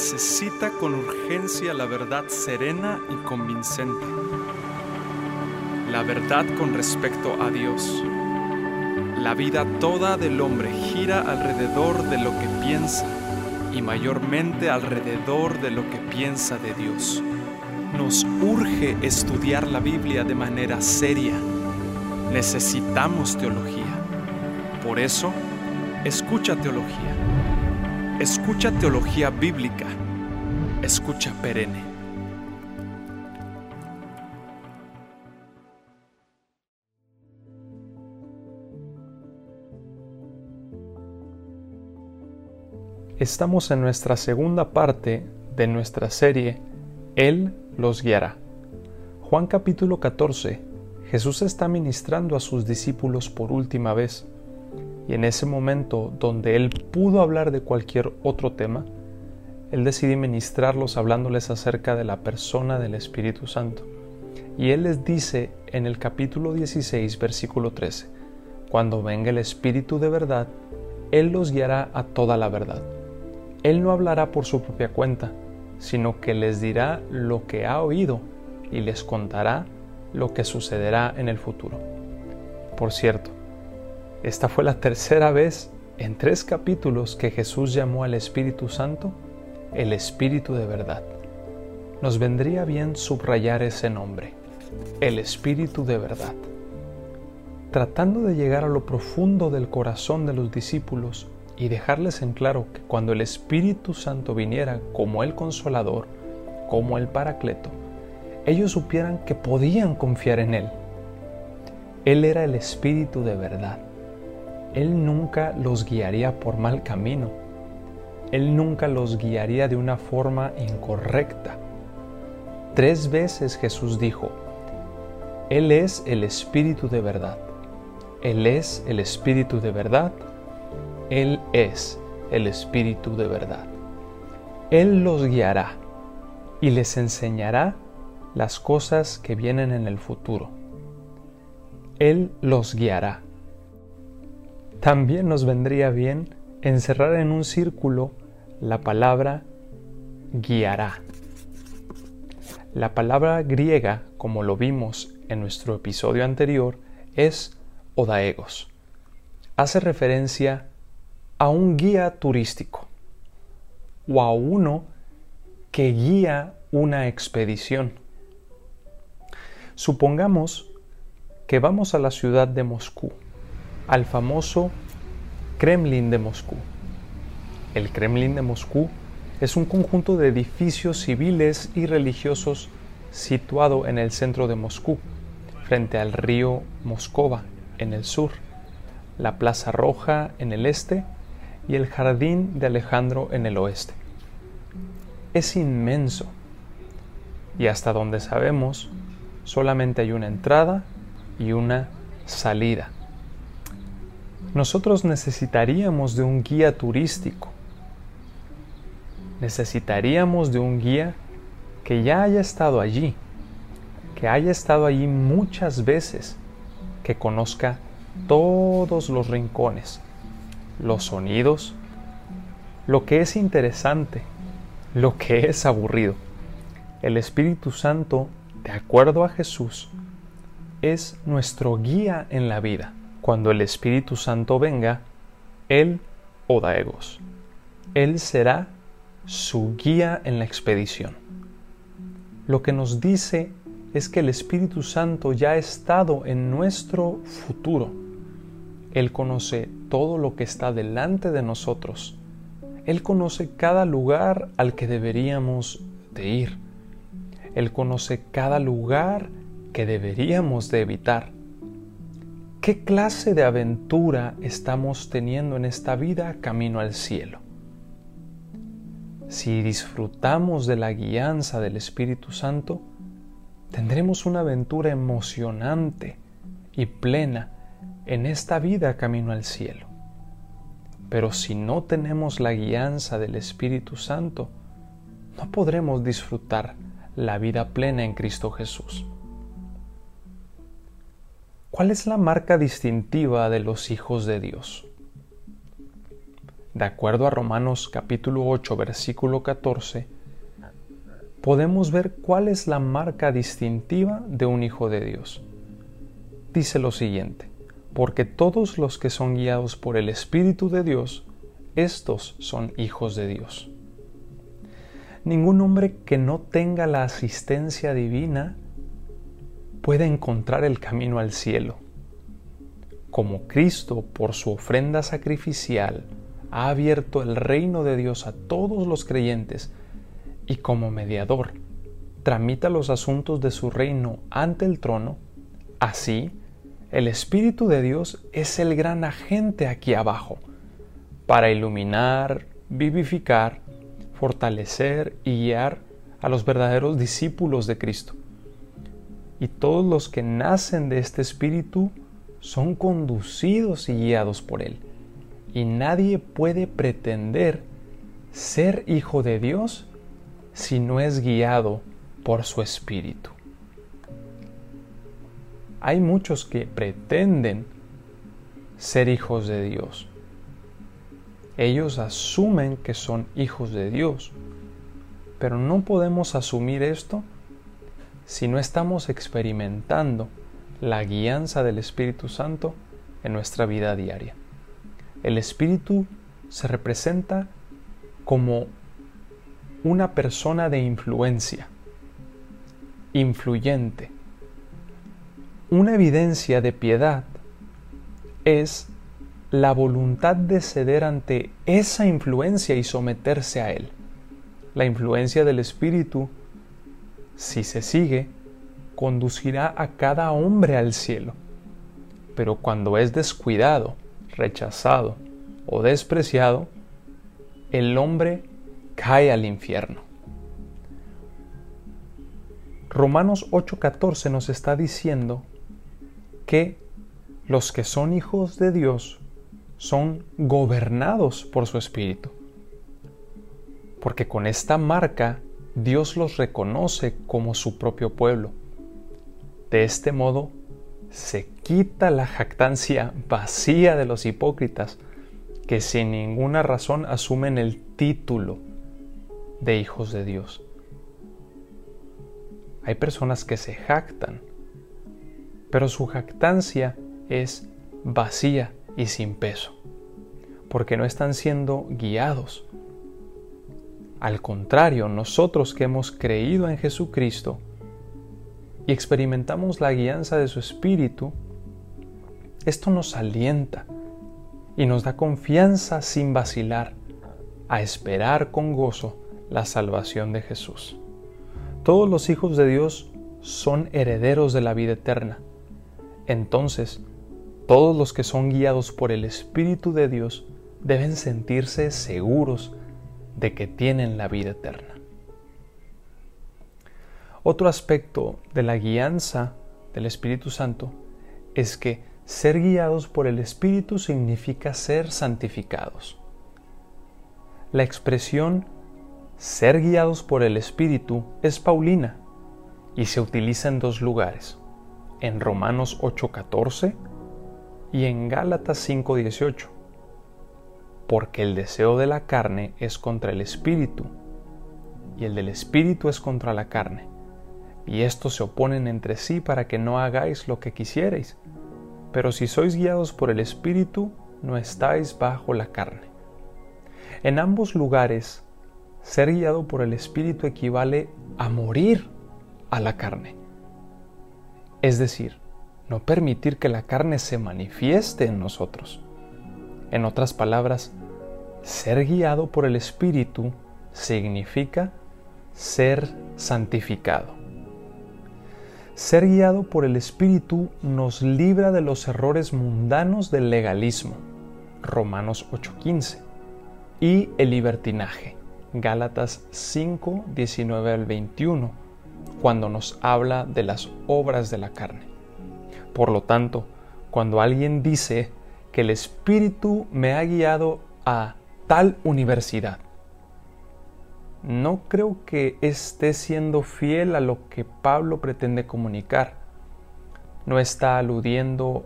necesita con urgencia la verdad serena y convincente. La verdad con respecto a Dios. La vida toda del hombre gira alrededor de lo que piensa y mayormente alrededor de lo que piensa de Dios. Nos urge estudiar la Biblia de manera seria. Necesitamos teología. Por eso, escucha teología. Escucha teología bíblica. Escucha perenne. Estamos en nuestra segunda parte de nuestra serie Él los guiará. Juan capítulo 14. Jesús está ministrando a sus discípulos por última vez y en ese momento donde Él pudo hablar de cualquier otro tema, Él decidió ministrarlos hablándoles acerca de la persona del Espíritu Santo. Y Él les dice en el capítulo 16, versículo 13, Cuando venga el Espíritu de verdad, Él los guiará a toda la verdad él no hablará por su propia cuenta, sino que les dirá lo que ha oído y les contará lo que sucederá en el futuro. Por cierto, esta fue la tercera vez en tres capítulos que Jesús llamó al Espíritu Santo el Espíritu de verdad. Nos vendría bien subrayar ese nombre, el Espíritu de verdad. Tratando de llegar a lo profundo del corazón de los discípulos, y dejarles en claro que cuando el Espíritu Santo viniera como el consolador, como el paracleto, ellos supieran que podían confiar en Él. Él era el Espíritu de verdad. Él nunca los guiaría por mal camino. Él nunca los guiaría de una forma incorrecta. Tres veces Jesús dijo, Él es el Espíritu de verdad. Él es el Espíritu de verdad él es el Espíritu de verdad. Él los guiará y les enseñará las cosas que vienen en el futuro. Él los guiará. También nos vendría bien encerrar en un círculo la palabra guiará. La palabra griega, como lo vimos en nuestro episodio anterior, es odaegos. Hace referencia a un guía turístico o a uno que guía una expedición. Supongamos que vamos a la ciudad de Moscú, al famoso Kremlin de Moscú. El Kremlin de Moscú es un conjunto de edificios civiles y religiosos situado en el centro de Moscú, frente al río Moscova en el sur, la Plaza Roja en el este y el jardín de Alejandro en el oeste. Es inmenso y hasta donde sabemos solamente hay una entrada y una salida. Nosotros necesitaríamos de un guía turístico. Necesitaríamos de un guía que ya haya estado allí, que haya estado allí muchas veces, que conozca todos los rincones, los sonidos, lo que es interesante, lo que es aburrido. El Espíritu Santo, de acuerdo a Jesús, es nuestro guía en la vida. Cuando el Espíritu Santo venga, Él Odaegos. Él será su guía en la expedición. Lo que nos dice es que el Espíritu Santo ya ha estado en nuestro futuro él conoce todo lo que está delante de nosotros. Él conoce cada lugar al que deberíamos de ir. Él conoce cada lugar que deberíamos de evitar. ¿Qué clase de aventura estamos teniendo en esta vida camino al cielo? Si disfrutamos de la guianza del Espíritu Santo, tendremos una aventura emocionante y plena en esta vida camino al cielo. Pero si no tenemos la guianza del Espíritu Santo, no podremos disfrutar la vida plena en Cristo Jesús. ¿Cuál es la marca distintiva de los hijos de Dios? de acuerdo a Romanos capítulo 8 versículo 14, podemos ver cuál es la marca distintiva de un hijo de Dios. Dice lo siguiente, porque todos los que son guiados por el Espíritu de Dios, estos son hijos de Dios. Ningún hombre que no tenga la asistencia divina puede encontrar el camino al cielo. Como Cristo, por su ofrenda sacrificial, ha abierto el reino de Dios a todos los creyentes y como mediador tramita los asuntos de su reino ante el trono, así el Espíritu de Dios es el gran agente aquí abajo para iluminar, vivificar, fortalecer y guiar a los verdaderos discípulos de Cristo. Y todos los que nacen de este Espíritu son conducidos y guiados por Él. Y nadie puede pretender ser hijo de Dios si no es guiado por su espíritu. Hay muchos que pretenden ser hijos de Dios. Ellos asumen que son hijos de Dios, pero no podemos asumir esto si no estamos experimentando la guianza del Espíritu Santo en nuestra vida diaria. El Espíritu se representa como una persona de influencia, influyente. Una evidencia de piedad es la voluntad de ceder ante esa influencia y someterse a él. La influencia del Espíritu, si se sigue, conducirá a cada hombre al cielo. Pero cuando es descuidado, rechazado o despreciado, el hombre cae al infierno. Romanos 8:14 nos está diciendo que los que son hijos de Dios son gobernados por su Espíritu. Porque con esta marca Dios los reconoce como su propio pueblo. De este modo se quita la jactancia vacía de los hipócritas que sin ninguna razón asumen el título de hijos de Dios. Hay personas que se jactan, pero su jactancia es vacía y sin peso, porque no están siendo guiados. Al contrario, nosotros que hemos creído en Jesucristo y experimentamos la guianza de su Espíritu, esto nos alienta y nos da confianza sin vacilar a esperar con gozo la salvación de Jesús. Todos los hijos de Dios son herederos de la vida eterna. Entonces, todos los que son guiados por el Espíritu de Dios deben sentirse seguros de que tienen la vida eterna. Otro aspecto de la guianza del Espíritu Santo es que ser guiados por el Espíritu significa ser santificados. La expresión ser guiados por el Espíritu es paulina y se utiliza en dos lugares, en Romanos 8:14 y en Gálatas 5:18, porque el deseo de la carne es contra el Espíritu y el del Espíritu es contra la carne, y estos se oponen entre sí para que no hagáis lo que quisierais, pero si sois guiados por el Espíritu, no estáis bajo la carne. En ambos lugares ser guiado por el Espíritu equivale a morir a la carne. Es decir, no permitir que la carne se manifieste en nosotros. En otras palabras, ser guiado por el Espíritu significa ser santificado. Ser guiado por el Espíritu nos libra de los errores mundanos del legalismo, Romanos 8:15, y el libertinaje, Gálatas 5, 19 al 21, cuando nos habla de las obras de la carne. Por lo tanto, cuando alguien dice que el Espíritu me ha guiado a tal universidad, no creo que esté siendo fiel a lo que Pablo pretende comunicar. No está aludiendo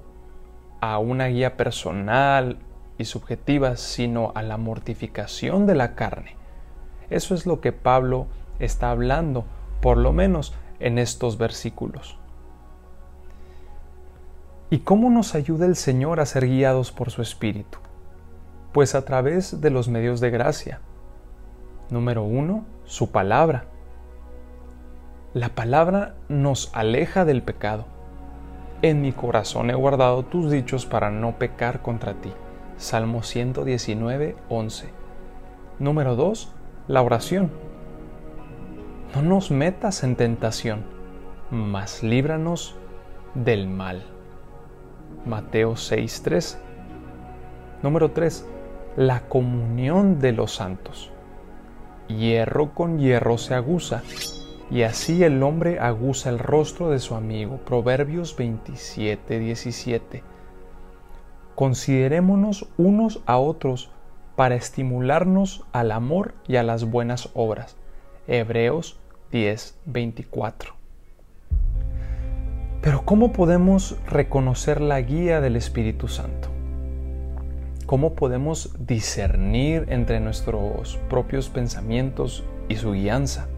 a una guía personal y subjetivas, sino a la mortificación de la carne. Eso es lo que Pablo está hablando, por lo menos en estos versículos. ¿Y cómo nos ayuda el Señor a ser guiados por su Espíritu? Pues a través de los medios de gracia. Número uno, su palabra. La palabra nos aleja del pecado. En mi corazón he guardado tus dichos para no pecar contra ti. Salmo 119, 11. Número 2. La oración. No nos metas en tentación, mas líbranos del mal. Mateo 6, 13. Número 3. La comunión de los santos. Hierro con hierro se aguza, y así el hombre aguza el rostro de su amigo. Proverbios 27, 17 considerémonos unos a otros para estimularnos al amor y a las buenas obras. Hebreos 10, 24. Pero ¿cómo podemos reconocer la guía del Espíritu Santo? ¿Cómo podemos discernir entre nuestros propios pensamientos y su guianza?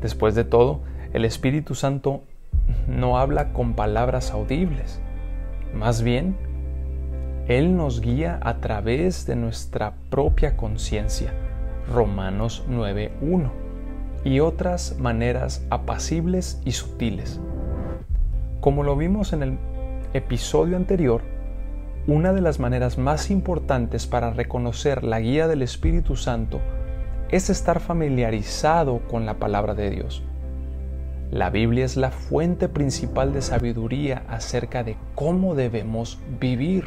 Después de todo, el Espíritu Santo no habla con palabras audibles, más bien él nos guía a través de nuestra propia conciencia, Romanos 9.1, y otras maneras apacibles y sutiles. Como lo vimos en el episodio anterior, una de las maneras más importantes para reconocer la guía del Espíritu Santo es estar familiarizado con la palabra de Dios. La Biblia es la fuente principal de sabiduría acerca de cómo debemos vivir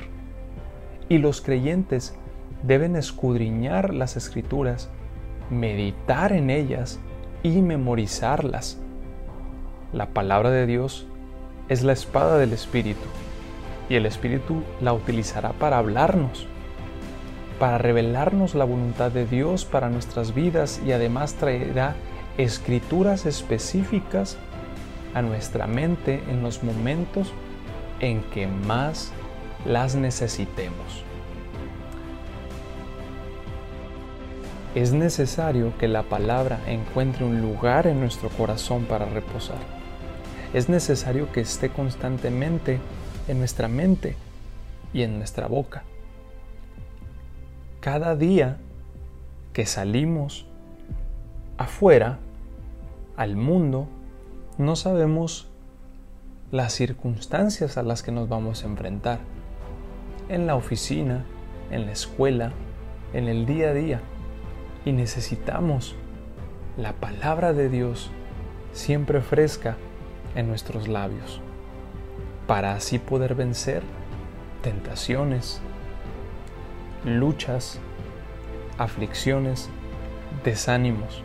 y los creyentes deben escudriñar las escrituras, meditar en ellas y memorizarlas. La palabra de Dios es la espada del Espíritu y el Espíritu la utilizará para hablarnos, para revelarnos la voluntad de Dios para nuestras vidas y además traerá escrituras específicas a nuestra mente en los momentos en que más las necesitemos. Es necesario que la palabra encuentre un lugar en nuestro corazón para reposar. Es necesario que esté constantemente en nuestra mente y en nuestra boca. Cada día que salimos afuera, al mundo, no sabemos las circunstancias a las que nos vamos a enfrentar en la oficina, en la escuela, en el día a día. Y necesitamos la palabra de Dios siempre fresca en nuestros labios, para así poder vencer tentaciones, luchas, aflicciones, desánimos.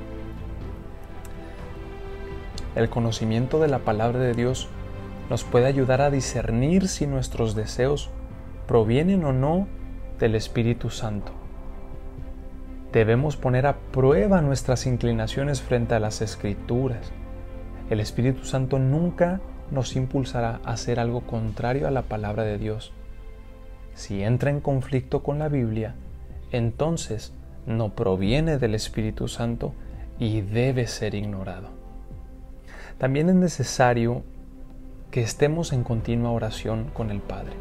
El conocimiento de la palabra de Dios nos puede ayudar a discernir si nuestros deseos provienen o no del Espíritu Santo. Debemos poner a prueba nuestras inclinaciones frente a las escrituras. El Espíritu Santo nunca nos impulsará a hacer algo contrario a la palabra de Dios. Si entra en conflicto con la Biblia, entonces no proviene del Espíritu Santo y debe ser ignorado. También es necesario que estemos en continua oración con el Padre.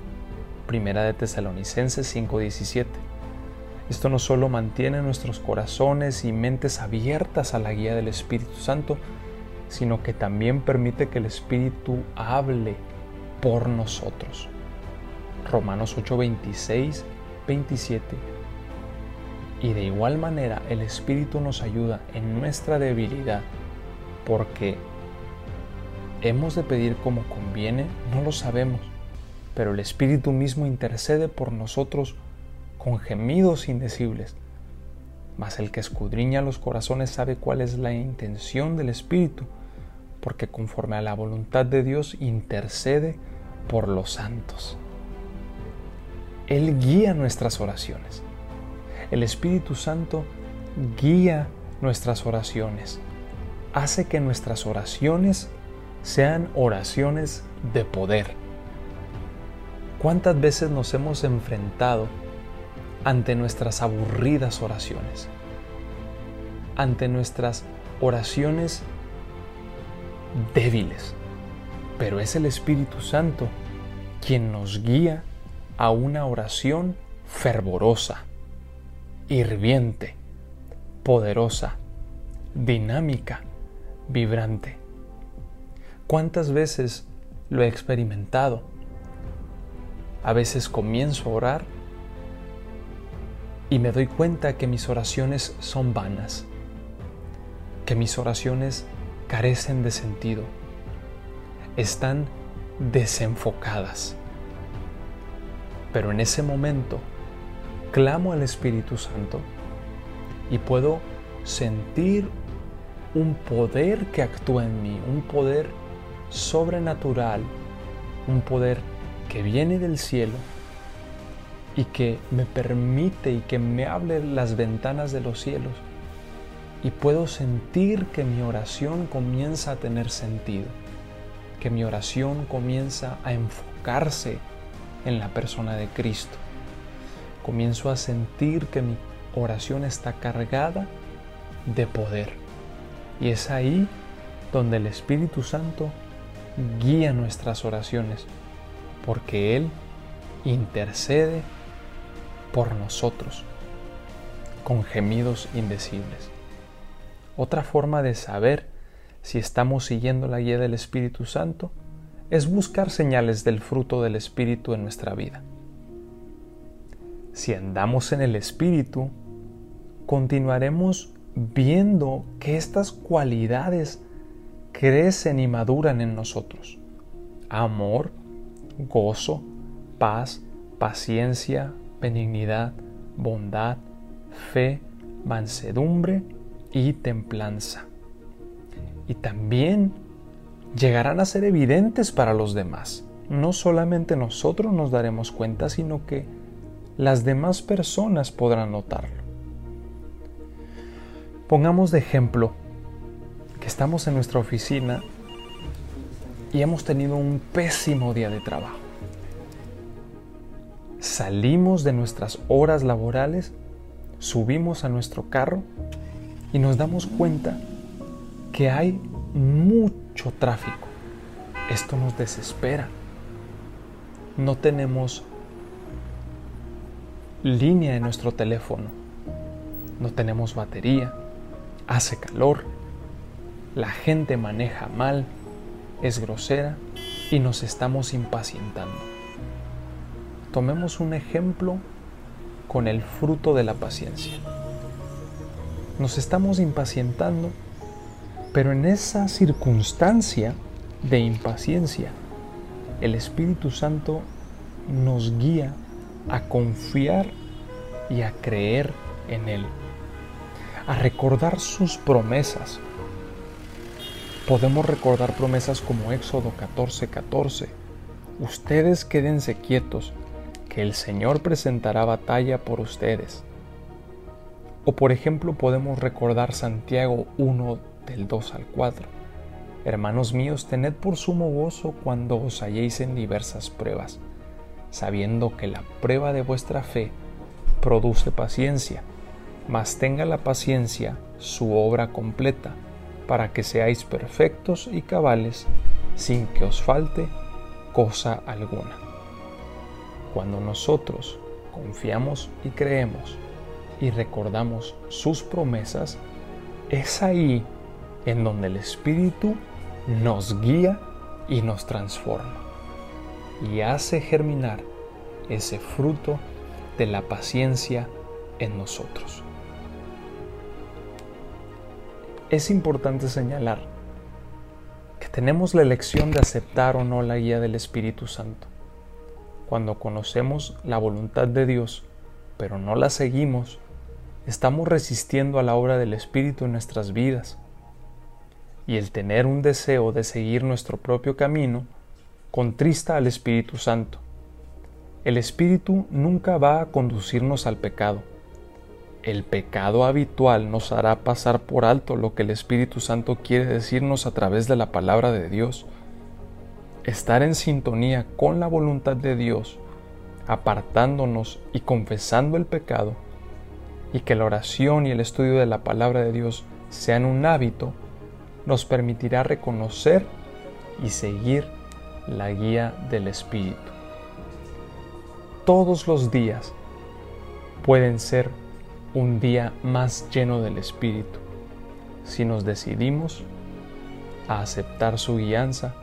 Primera de Tesalonicenses 5:17. Esto no solo mantiene nuestros corazones y mentes abiertas a la guía del Espíritu Santo, sino que también permite que el Espíritu hable por nosotros. Romanos 8:26, 27. Y de igual manera el Espíritu nos ayuda en nuestra debilidad, porque hemos de pedir como conviene, no lo sabemos pero el Espíritu mismo intercede por nosotros con gemidos indecibles. Mas el que escudriña los corazones sabe cuál es la intención del Espíritu, porque conforme a la voluntad de Dios intercede por los santos. Él guía nuestras oraciones. El Espíritu Santo guía nuestras oraciones. Hace que nuestras oraciones sean oraciones de poder ¿Cuántas veces nos hemos enfrentado ante nuestras aburridas oraciones, ante nuestras oraciones débiles. Pero es el Espíritu Santo quien nos guía a una oración fervorosa, hirviente, poderosa, dinámica, vibrante. ¿Cuántas veces lo he experimentado? A veces comienzo a orar y me doy cuenta que mis oraciones son vanas, que mis oraciones carecen de sentido, están desenfocadas. Pero en ese momento clamo al Espíritu Santo y puedo sentir un poder que actúa en mí, un poder sobrenatural, un poder que viene del cielo y que me permite y que me abre las ventanas de los cielos y puedo sentir que mi oración comienza a tener sentido, que mi oración comienza a enfocarse en la persona de Cristo. Comienzo a sentir que mi oración está cargada de poder. Y es ahí donde el Espíritu Santo guía nuestras oraciones, porque Él intercede por nosotros con gemidos indecibles. Otra forma de saber si estamos siguiendo la guía del Espíritu Santo es buscar señales del fruto del Espíritu en nuestra vida. Si andamos en el Espíritu, continuaremos viendo que estas cualidades crecen y maduran en nosotros. Amor, gozo, paz, paciencia, benignidad, bondad, fe, mansedumbre y templanza. Y también llegarán a ser evidentes para los demás. No solamente nosotros nos daremos cuenta, sino que las demás personas podrán notarlo. Pongamos de ejemplo que estamos en nuestra oficina y hemos tenido un pésimo día de trabajo. Salimos de nuestras horas laborales, subimos a nuestro carro y nos damos cuenta que hay mucho tráfico. Esto nos desespera. No tenemos línea en nuestro teléfono. No tenemos batería. Hace calor. La gente maneja mal. Es grosera y nos estamos impacientando. Tomemos un ejemplo con el fruto de la paciencia. Nos estamos impacientando pero en esa circunstancia de impaciencia, el Espíritu Santo nos guía a confiar y a creer en Él, a recordar sus promesas. Podemos recordar promesas como Éxodo 14:14. 14. Ustedes quédense quietos, que el Señor presentará batalla por ustedes. O por ejemplo podemos recordar Santiago 1, del 2 al 4. Hermanos míos, tened por sumo gozo cuando os halléis en diversas pruebas, sabiendo que la prueba de vuestra fe produce paciencia, mas tenga la paciencia su obra completa, para que seáis perfectos y cabales, sin que os falte cosa alguna. Cuando nosotros confiamos y creemos y recordamos sus promesas, es ahí en donde el Espíritu nos guía y nos transforma y hace germinar ese fruto de la paciencia en nosotros. Es importante señalar que tenemos la elección de aceptar o no la guía del Espíritu Santo. Cuando conocemos la voluntad de Dios, pero no la seguimos, estamos resistiendo a la obra del Espíritu en nuestras vidas y el tener un deseo de seguir nuestro propio camino contrista al Espíritu Santo. El Espíritu nunca va a conducirnos al pecado. El pecado habitual nos hará pasar por alto lo que el Espíritu Santo quiere decirnos a través de la palabra de Dios. Estar en sintonía con la voluntad de Dios apartándonos y confesando el pecado, y que la oración y el estudio de la palabra de Dios sean un hábito, nos permitirá reconocer y seguir la guía del Espíritu. Todos los días pueden ser un día más lleno del Espíritu si nos decidimos a aceptar su guianza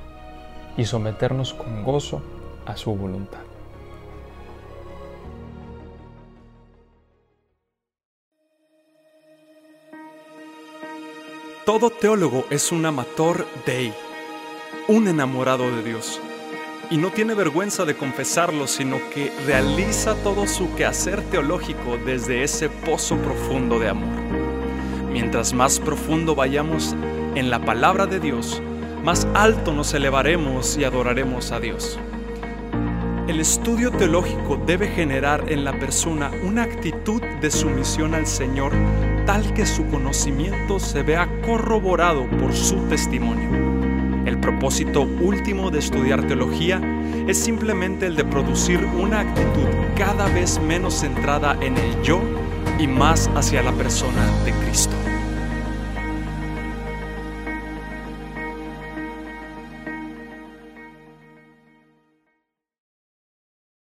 y someternos con gozo a su voluntad. Todo teólogo es un amator dei, un enamorado de Dios, y no tiene vergüenza de confesarlo, sino que realiza todo su quehacer teológico desde ese pozo profundo de amor. Mientras más profundo vayamos en la palabra de Dios, más alto nos elevaremos y adoraremos a Dios. El estudio teológico debe generar en la persona una actitud de sumisión al Señor tal que su conocimiento se vea corroborado por su testimonio. El propósito último de estudiar teología es simplemente el de producir una actitud cada vez menos centrada en el yo y más hacia la persona de Cristo.